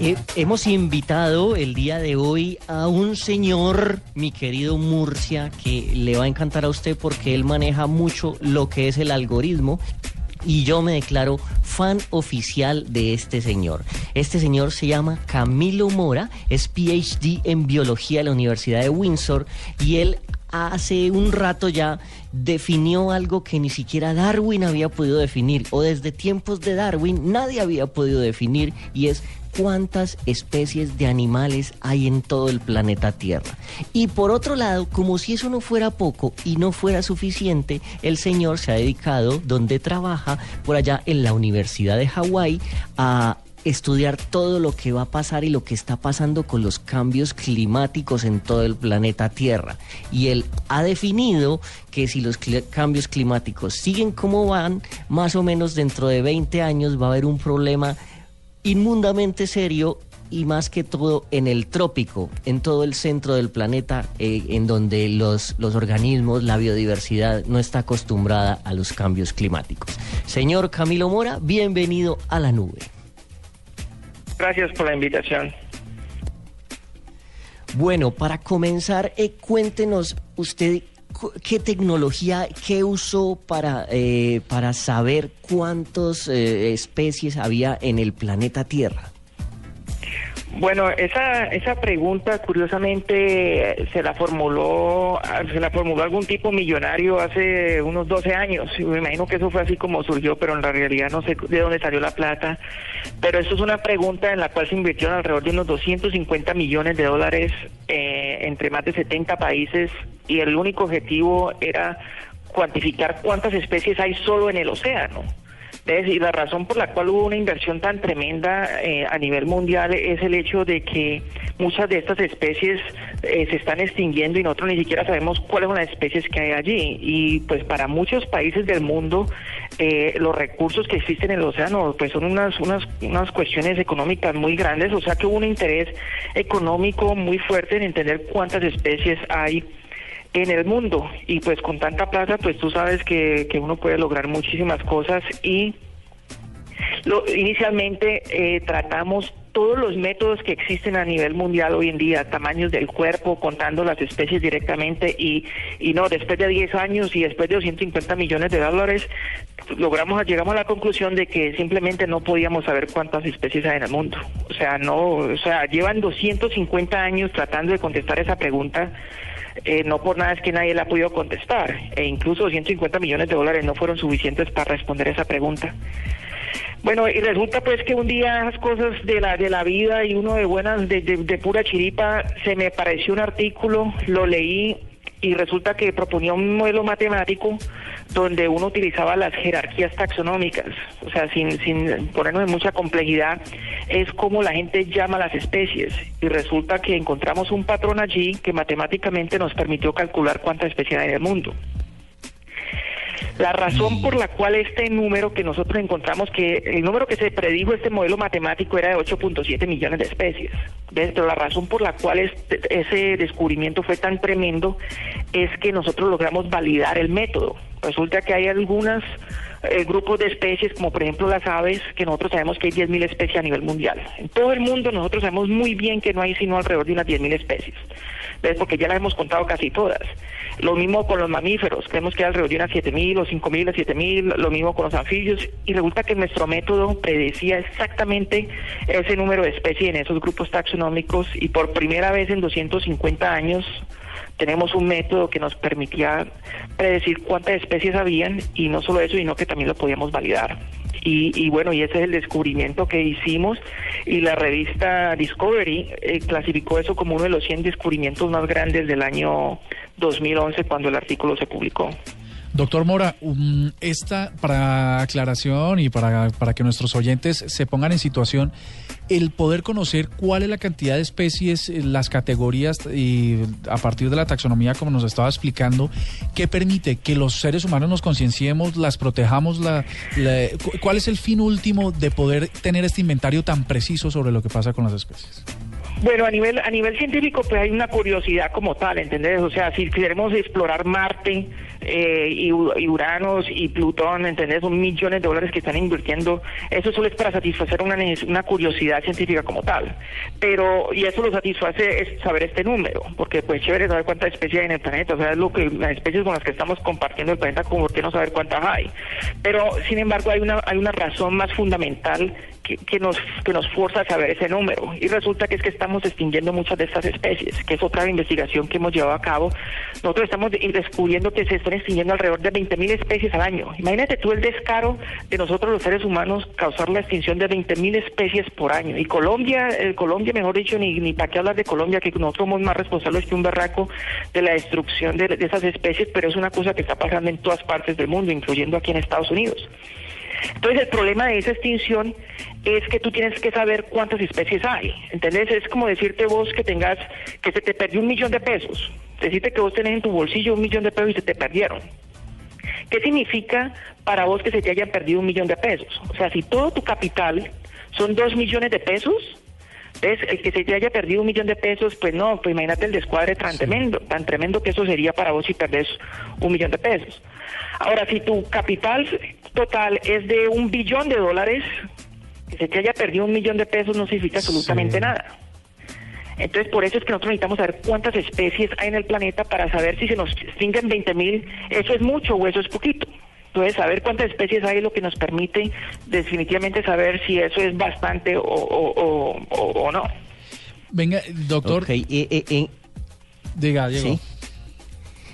Eh, hemos invitado el día de hoy a un señor, mi querido Murcia, que le va a encantar a usted porque él maneja mucho lo que es el algoritmo y yo me declaro fan oficial de este señor. Este señor se llama Camilo Mora, es PhD en biología de la Universidad de Windsor y él hace un rato ya definió algo que ni siquiera Darwin había podido definir o desde tiempos de Darwin nadie había podido definir y es cuántas especies de animales hay en todo el planeta Tierra. Y por otro lado, como si eso no fuera poco y no fuera suficiente, el señor se ha dedicado, donde trabaja, por allá en la Universidad de Hawái, a estudiar todo lo que va a pasar y lo que está pasando con los cambios climáticos en todo el planeta Tierra. Y él ha definido que si los cambios climáticos siguen como van, más o menos dentro de 20 años va a haber un problema inmundamente serio y más que todo en el trópico, en todo el centro del planeta, eh, en donde los, los organismos, la biodiversidad no está acostumbrada a los cambios climáticos. Señor Camilo Mora, bienvenido a la nube. Gracias por la invitación. Bueno, para comenzar, eh, cuéntenos usted qué tecnología, qué usó para, eh, para saber cuántas eh, especies había en el planeta Tierra. Bueno, esa, esa pregunta curiosamente se la formuló se la formuló algún tipo millonario hace unos 12 años. Me imagino que eso fue así como surgió, pero en la realidad no sé de dónde salió la plata. Pero esto es una pregunta en la cual se invirtieron alrededor de unos 250 millones de dólares eh, entre más de 70 países y el único objetivo era cuantificar cuántas especies hay solo en el océano. Y la razón por la cual hubo una inversión tan tremenda eh, a nivel mundial es el hecho de que muchas de estas especies eh, se están extinguiendo y nosotros ni siquiera sabemos cuáles son las especies que hay allí. Y pues para muchos países del mundo eh, los recursos que existen en el océano pues son unas, unas, unas cuestiones económicas muy grandes, o sea que hubo un interés económico muy fuerte en entender cuántas especies hay en el mundo. Y pues con tanta plata pues tú sabes que, que uno puede lograr muchísimas cosas. Y lo, inicialmente eh, tratamos todos los métodos que existen a nivel mundial hoy en día, tamaños del cuerpo, contando las especies directamente. Y, y no, después de 10 años y después de 250 millones de dólares, logramos, llegamos a la conclusión de que simplemente no podíamos saber cuántas especies hay en el mundo. O sea, no, o sea, llevan 250 años tratando de contestar esa pregunta eh, no por nada es que nadie la ha podido contestar, e incluso 150 millones de dólares no fueron suficientes para responder esa pregunta. Bueno, y resulta pues que un día esas cosas de la de la vida y uno de buenas, de, de pura chiripa, se me pareció un artículo, lo leí y resulta que proponía un modelo matemático donde uno utilizaba las jerarquías taxonómicas, o sea, sin, sin ponernos en mucha complejidad, es como la gente llama las especies y resulta que encontramos un patrón allí que matemáticamente nos permitió calcular cuántas especies hay en el mundo. La razón por la cual este número que nosotros encontramos, que el número que se predijo este modelo matemático era de 8.7 millones de especies. Pero la razón por la cual este, ese descubrimiento fue tan tremendo es que nosotros logramos validar el método. Resulta que hay algunos eh, grupos de especies, como por ejemplo las aves, que nosotros sabemos que hay 10.000 especies a nivel mundial. En todo el mundo nosotros sabemos muy bien que no hay sino alrededor de unas 10.000 especies. ¿Ves? Porque ya las hemos contado casi todas. Lo mismo con los mamíferos, creemos que hay alrededor de unas 7.000 o 5.000 o 7.000, lo mismo con los anfibios, y resulta que nuestro método predecía exactamente ese número de especies en esos grupos taxonómicos y por primera vez en 250 años tenemos un método que nos permitía predecir cuántas especies habían y no solo eso, sino que también lo podíamos validar. Y, bueno, y ese es el descubrimiento que hicimos y la revista Discovery eh, clasificó eso como uno de los 100 descubrimientos más grandes del año 2011 cuando el artículo se publicó. Doctor Mora, um, esta para aclaración y para, para que nuestros oyentes se pongan en situación, el poder conocer cuál es la cantidad de especies, eh, las categorías y a partir de la taxonomía, como nos estaba explicando, ¿qué permite que los seres humanos nos concienciemos, las protejamos? La, ¿Cuál es el fin último de poder tener este inventario tan preciso sobre lo que pasa con las especies? Bueno, a nivel a nivel científico, pues hay una curiosidad como tal, ¿entendés? O sea, si queremos explorar Marte eh, y, Uranos y Plutón, ¿entendés? Son millones de dólares que están invirtiendo. Eso solo es para satisfacer una, una curiosidad científica como tal. Pero, y eso lo satisface es saber este número, porque pues chévere saber cuántas especies hay en el planeta. O sea, es lo que las especies con las que estamos compartiendo el planeta, como por no saber cuántas hay. Pero, sin embargo, hay una, hay una razón más fundamental que, nos, que nos fuerza a saber ese número. Y resulta que es que estamos extinguiendo muchas de estas especies, que es otra investigación que hemos llevado a cabo. Nosotros estamos descubriendo que se están extinguiendo alrededor de 20.000 especies al año. Imagínate tú el descaro de nosotros los seres humanos causar la extinción de 20.000 especies por año. Y Colombia, el Colombia, mejor dicho, ni, ni para qué hablar de Colombia, que nosotros somos más responsables que un barraco de la destrucción de esas especies, pero es una cosa que está pasando en todas partes del mundo, incluyendo aquí en Estados Unidos. Entonces el problema de esa extinción es que tú tienes que saber cuántas especies hay. ¿Entendés? Es como decirte vos que tengas, que se te perdió un millón de pesos. Decirte que vos tenés en tu bolsillo un millón de pesos y se te perdieron. ¿Qué significa para vos que se te haya perdido un millón de pesos? O sea, si todo tu capital son dos millones de pesos, entonces, el que se te haya perdido un millón de pesos, pues no, pues imagínate el descuadre tan tremendo, tan tremendo que eso sería para vos si perdés un millón de pesos. Ahora, si tu capital total es de un billón de dólares, que se te haya perdido un millón de pesos no significa absolutamente nada. Entonces, por eso es que nosotros necesitamos saber cuántas especies hay en el planeta para saber si se nos extinguen 20 mil, eso es mucho o eso es poquito. Entonces, saber cuántas especies hay es lo que nos permite definitivamente saber si eso es bastante o, no. Venga, doctor. Okay. Eh, eh, Diga, Diego.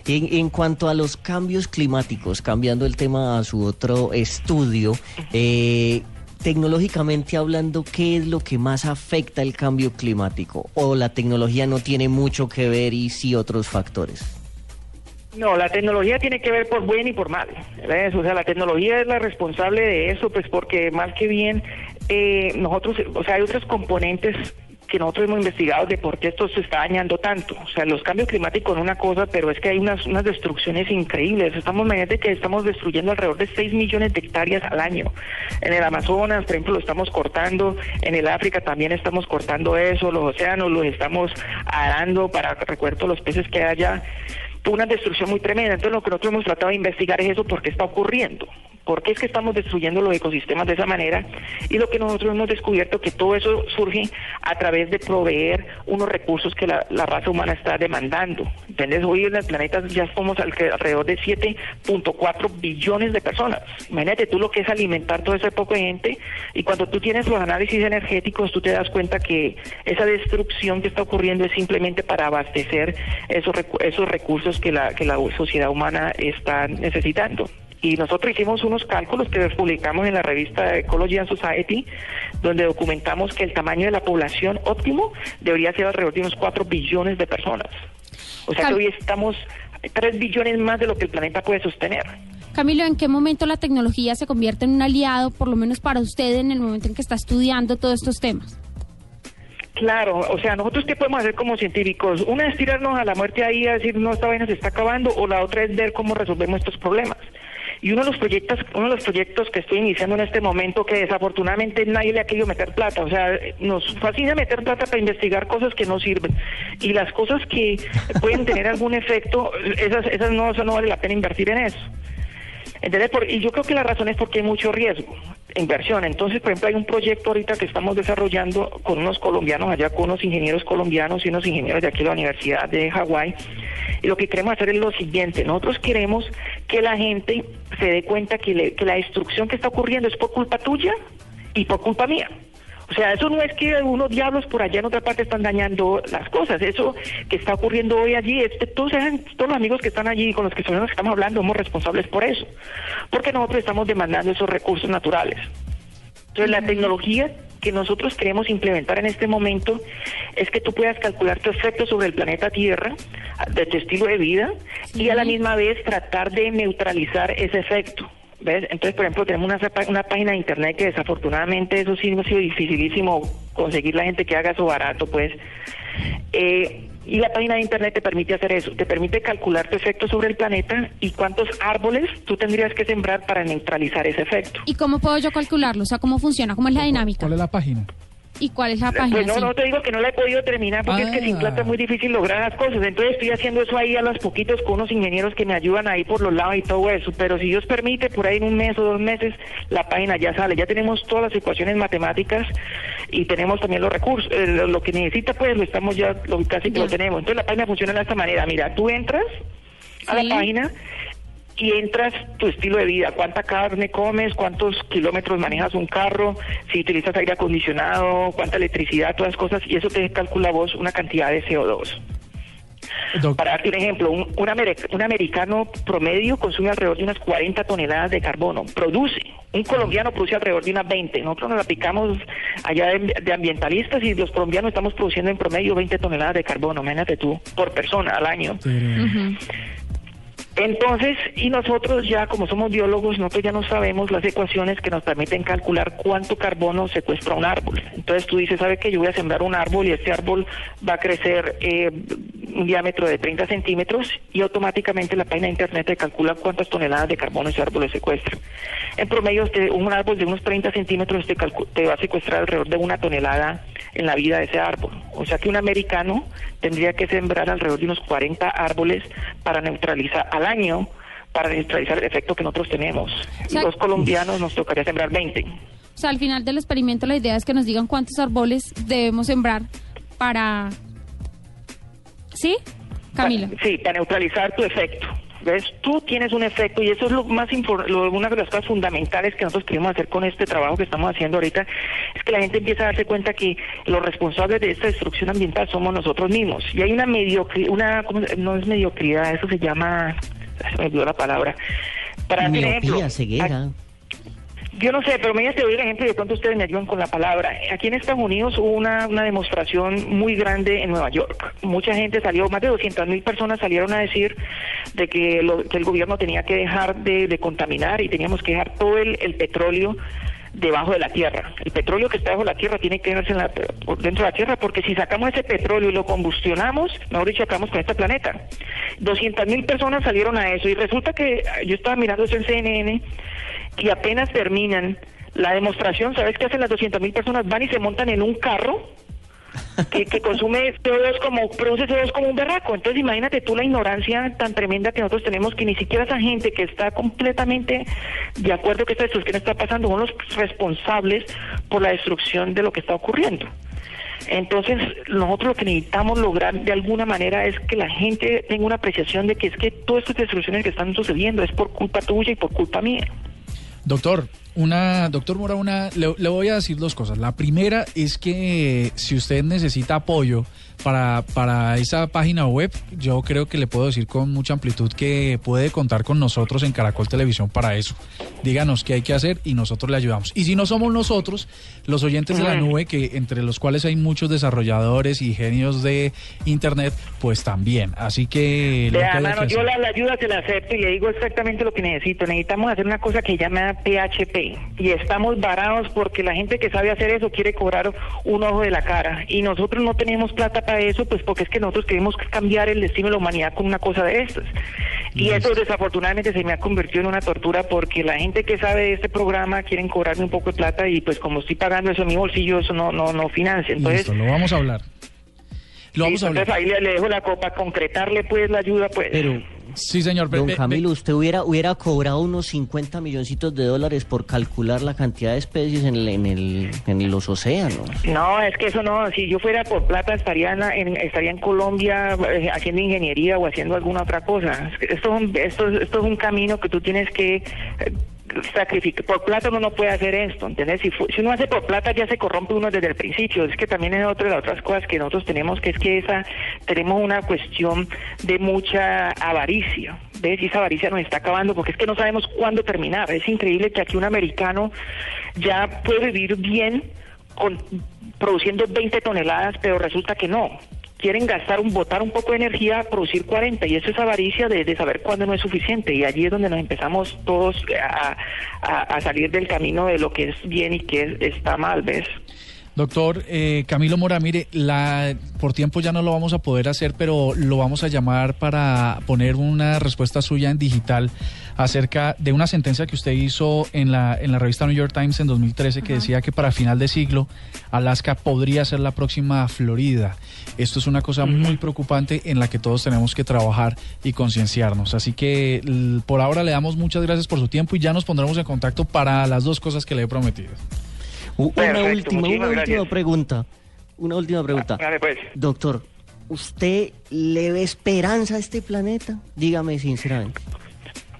En, cuanto a los cambios climáticos, cambiando el tema a su otro estudio, eh, tecnológicamente hablando, ¿qué es lo que más afecta el cambio climático? ¿O la tecnología no tiene mucho que ver y sí otros factores? No, la tecnología tiene que ver por bien y por mal. O sea, la tecnología es la responsable de eso, pues porque más que bien eh, nosotros, o sea, hay otros componentes que nosotros hemos investigado de por qué esto se está dañando tanto. O sea, los cambios climáticos son una cosa, pero es que hay unas, unas destrucciones increíbles. Estamos, imagínate que estamos destruyendo alrededor de 6 millones de hectáreas al año. En el Amazonas, por ejemplo, lo estamos cortando, en el África también estamos cortando eso, los océanos los estamos arando para recuerdo los peces que hay allá una destrucción muy tremenda. Entonces lo que nosotros hemos tratado de investigar es eso, por qué está ocurriendo, por qué es que estamos destruyendo los ecosistemas de esa manera y lo que nosotros hemos descubierto que todo eso surge a través de proveer unos recursos que la, raza humana está demandando. ¿Entendés? Hoy en el planeta ya somos alrededor de 7.4 billones de personas. Imagínate tú lo que es alimentar todo ese poco de gente y cuando tú tienes los análisis energéticos tú te das cuenta que esa destrucción que está ocurriendo es simplemente para abastecer esos, esos recursos que la, que la sociedad humana está necesitando. Y nosotros hicimos unos cálculos que publicamos en la revista Ecology and Society, donde documentamos que el tamaño de la población óptimo debería ser alrededor de unos 4 billones de personas. O sea que hoy estamos 3 billones más de lo que el planeta puede sostener. Camilo, ¿en qué momento la tecnología se convierte en un aliado, por lo menos para usted, en el momento en que está estudiando todos estos temas? Claro, o sea, nosotros qué podemos hacer como científicos? Una es tirarnos a la muerte ahí a decir, no, esta vaina se está acabando, o la otra es ver cómo resolvemos estos problemas. Y uno de los proyectos, uno de los proyectos que estoy iniciando en este momento, que desafortunadamente nadie le ha querido meter plata, o sea, nos fascina meter plata para investigar cosas que no sirven. Y las cosas que pueden tener algún efecto, esas, esas no, eso no vale la pena invertir en eso. y yo creo que la razón es porque hay mucho riesgo inversión. Entonces, por ejemplo, hay un proyecto ahorita que estamos desarrollando con unos colombianos allá, con unos ingenieros colombianos y unos ingenieros de aquí de la Universidad de Hawái. Y lo que queremos hacer es lo siguiente, nosotros queremos que la gente se dé cuenta que, que la destrucción que está ocurriendo es por culpa tuya y por culpa mía. O sea, eso no es que unos diablos por allá en otra parte están dañando las cosas. Eso que está ocurriendo hoy allí, es, todos, todos los amigos que están allí con los que estamos hablando somos responsables por eso. Porque nosotros estamos demandando esos recursos naturales. Entonces, la tecnología que nosotros queremos implementar en este momento es que tú puedas calcular tu efecto sobre el planeta Tierra, de tu estilo de vida, y a la misma vez tratar de neutralizar ese efecto. ¿Ves? Entonces, por ejemplo, tenemos una, una página de internet que desafortunadamente eso sí ha sido dificilísimo conseguir la gente que haga eso barato, pues. Eh, y la página de internet te permite hacer eso, te permite calcular tu efecto sobre el planeta y cuántos árboles tú tendrías que sembrar para neutralizar ese efecto. ¿Y cómo puedo yo calcularlo? O sea, ¿cómo funciona? ¿Cómo es la dinámica? ¿Cuál es la página? ¿Y cuál es la página? Pues no, no te digo que no la he podido terminar porque es que sin Ah. plata es muy difícil lograr las cosas. Entonces estoy haciendo eso ahí a los poquitos con unos ingenieros que me ayudan ahí por los lados y todo eso. Pero si Dios permite, por ahí en un mes o dos meses la página ya sale. Ya tenemos todas las ecuaciones matemáticas y tenemos también los recursos. Eh, lo, lo que necesita pues lo estamos ya, lo, casi que Ya. lo tenemos. Entonces la página funciona de esta manera. Mira, tú entras a Sí. la página y entras tu estilo de vida, cuánta carne comes, cuántos kilómetros manejas un carro, si utilizas aire acondicionado, cuánta electricidad, todas las cosas, y eso te calcula vos una cantidad de CO2. Doc- Para darte un ejemplo, un, un, amer- un americano promedio consume alrededor de unas 40 toneladas de carbono, produce. Un colombiano produce alrededor de unas 20. Nosotros nos la aplicamos allá de, de ambientalistas y los colombianos estamos produciendo en promedio 20 toneladas de carbono, imagínate tú, por persona al año. Entonces, y nosotros ya como somos biólogos, nosotros ya no sabemos las ecuaciones que nos permiten calcular cuánto carbono secuestra un árbol. Entonces tú dices, ¿sabe que Yo voy a sembrar un árbol y este árbol va a crecer eh, un diámetro de 30 centímetros y automáticamente la página de internet te calcula cuántas toneladas de carbono ese árbol secuestra. En promedio, este, un árbol de unos 30 centímetros te, te va a secuestrar alrededor de una tonelada en la vida de ese árbol. O sea que un americano tendría que sembrar alrededor de unos 40 árboles para neutralizar al año para neutralizar el efecto que nosotros tenemos. sea- Los colombianos nos tocaría sembrar 20. O sea, al final del experimento la idea es que nos digan cuántos árboles debemos sembrar para... ¿Sí? Camila. Sí, para neutralizar tu efecto. ¿Ves? Tú tienes un efecto y eso es lo más lo- una de las cosas fundamentales que nosotros queremos hacer con este trabajo que estamos haciendo ahorita es que la gente empieza a darse cuenta que los responsables de esta destrucción ambiental somos nosotros mismos y hay una mediocridad, una ¿cómo se- no es mediocridad, eso se llama se me olvidó la palabra. Para un ejemplo, Miopía, ceguera. Yo no sé, pero me te doy el ejemplo de pronto ustedes me ayudan con la palabra. Aquí en Estados Unidos hubo una, una demostración muy grande en Nueva York. Mucha gente salió, más de 200 mil personas salieron a decir de que, lo- que el gobierno tenía que dejar de, de contaminar y teníamos que dejar todo el, el petróleo debajo de la tierra. El petróleo que está debajo de la tierra tiene que quedarse en la- dentro de la tierra porque si sacamos ese petróleo y lo combustionamos, mejor dicho, acabamos con este planeta. 200 mil personas salieron a eso y resulta que eh, yo estaba mirando eso en CNN y apenas terminan la demostración, ¿sabes qué hacen las 200 mil personas? Van y se montan en un carro que, consume CO2 como, produce CO2 como un berraco. Entonces imagínate tú la ignorancia tan tremenda que nosotros tenemos que ni siquiera esa gente que está completamente de acuerdo que esta destrucción está pasando son los responsables por la destrucción de lo que está ocurriendo. Entonces, nosotros lo que necesitamos lograr de alguna manera es que la gente tenga una apreciación de que es que todas estas destrucciones que están sucediendo es por culpa tuya y por culpa mía. Doctor, una, doctor Mora, una, le, le voy a decir dos cosas. La primera es que si usted necesita apoyo para, para esa página web, yo creo que le puedo decir con mucha amplitud que puede contar con nosotros en Caracol Televisión para eso. Díganos qué hay que hacer y nosotros le ayudamos. Y si no somos nosotros, los oyentes de la nube, que entre los cuales hay muchos desarrolladores y genios de Internet, pues también. Así que... Vea, haya mano, que yo la, la ayuda se la acepto y le digo exactamente lo que necesito. Necesitamos hacer una cosa que llama PHP y estamos varados porque la gente que sabe hacer eso quiere cobrar un ojo de la cara y nosotros no tenemos plata para eso, pues porque es que nosotros queremos cambiar el destino de la humanidad con una cosa de estas. Y eso desafortunadamente se me ha convertido en una tortura porque la gente que sabe de este programa quieren cobrarme un poco de plata y pues como estoy pagando eso en mi bolsillo, eso no, no, no financia. Entonces, Listo, lo vamos a hablar. Lo vamos a hablar. entonces ahí le, le dejo la copa, concretarle pues la ayuda pues. Pero, Sí, señor. Don Camilo, usted hubiera, hubiera cobrado unos 50 milloncitos de dólares por calcular la cantidad de especies en, el, en, el, en los océanos. No, es que eso no, si yo fuera por plata estaría en, la- en- estaría en Colombia eh, haciendo ingeniería o haciendo alguna otra cosa. Esto es un, esto, es- esto es un camino que tú tienes que eh, sacrificar. Por plata uno no puede hacer esto, ¿entendés? Si, si uno hace por plata ya se corrompe uno desde el principio. Es que también es otra de las otras cosas que nosotros tenemos, que es que esa tenemos una cuestión de mucha avaricia. ¿Ves? Y esa avaricia nos está acabando porque es que no sabemos cuándo terminar. Es increíble que aquí un americano ya puede vivir bien con, produciendo 20 toneladas, pero resulta que no. Quieren gastar, un botar un poco de energía, producir 40, y eso es avaricia de, saber cuándo no es suficiente. Y allí es donde nos empezamos todos a, a- a salir del camino de lo que es bien y que es- está mal, ¿ves? Doctor eh, Camilo Mora, mire, la, por tiempo ya no lo vamos a poder hacer, pero lo vamos a llamar para poner una respuesta suya en digital acerca de una sentencia que usted hizo en la, en la revista New York Times en 2013 que decía que para final de siglo Alaska podría ser la próxima Florida. Esto es una cosa muy preocupante en la que todos tenemos que trabajar y concienciarnos. Así que por ahora le damos muchas gracias por su tiempo y ya nos pondremos en contacto para las dos cosas que le he prometido. Una última, una última pregunta. Una última pregunta. Dale, pues. Doctor, ¿usted le ve esperanza a este planeta? Dígame sinceramente.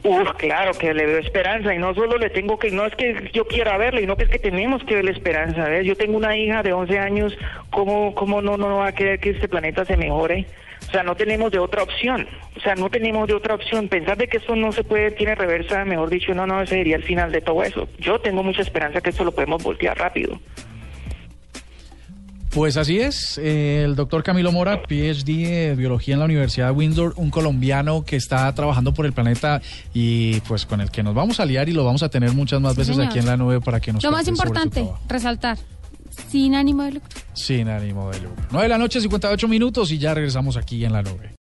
Uf, claro que le veo esperanza y no solo le tengo que, no es que yo quiera verle, sino que es que tenemos que verle esperanza. ¿ves? Yo tengo una hija de 11 años, ¿cómo, cómo no, no va a querer que este planeta se mejore? O sea, no tenemos de otra opción. O sea, no tenemos de otra opción. Pensar de que esto no se puede, tiene reversa, mejor dicho, no, no, ese sería el final de todo eso. Yo tengo mucha esperanza que esto lo podemos voltear rápido. Pues así es, eh, el doctor Camilo Mora, PhD de biología en la Universidad de Windsor, un colombiano que está trabajando por el planeta y pues con el que nos vamos a liar y lo vamos a tener muchas más Sí, veces señor. aquí en la nube para que nos Lo más importante, resaltar, sin ánimo de lucro. Sin ánimo de lucro. 9 de la noche, 58 minutos y ya regresamos aquí en la nube.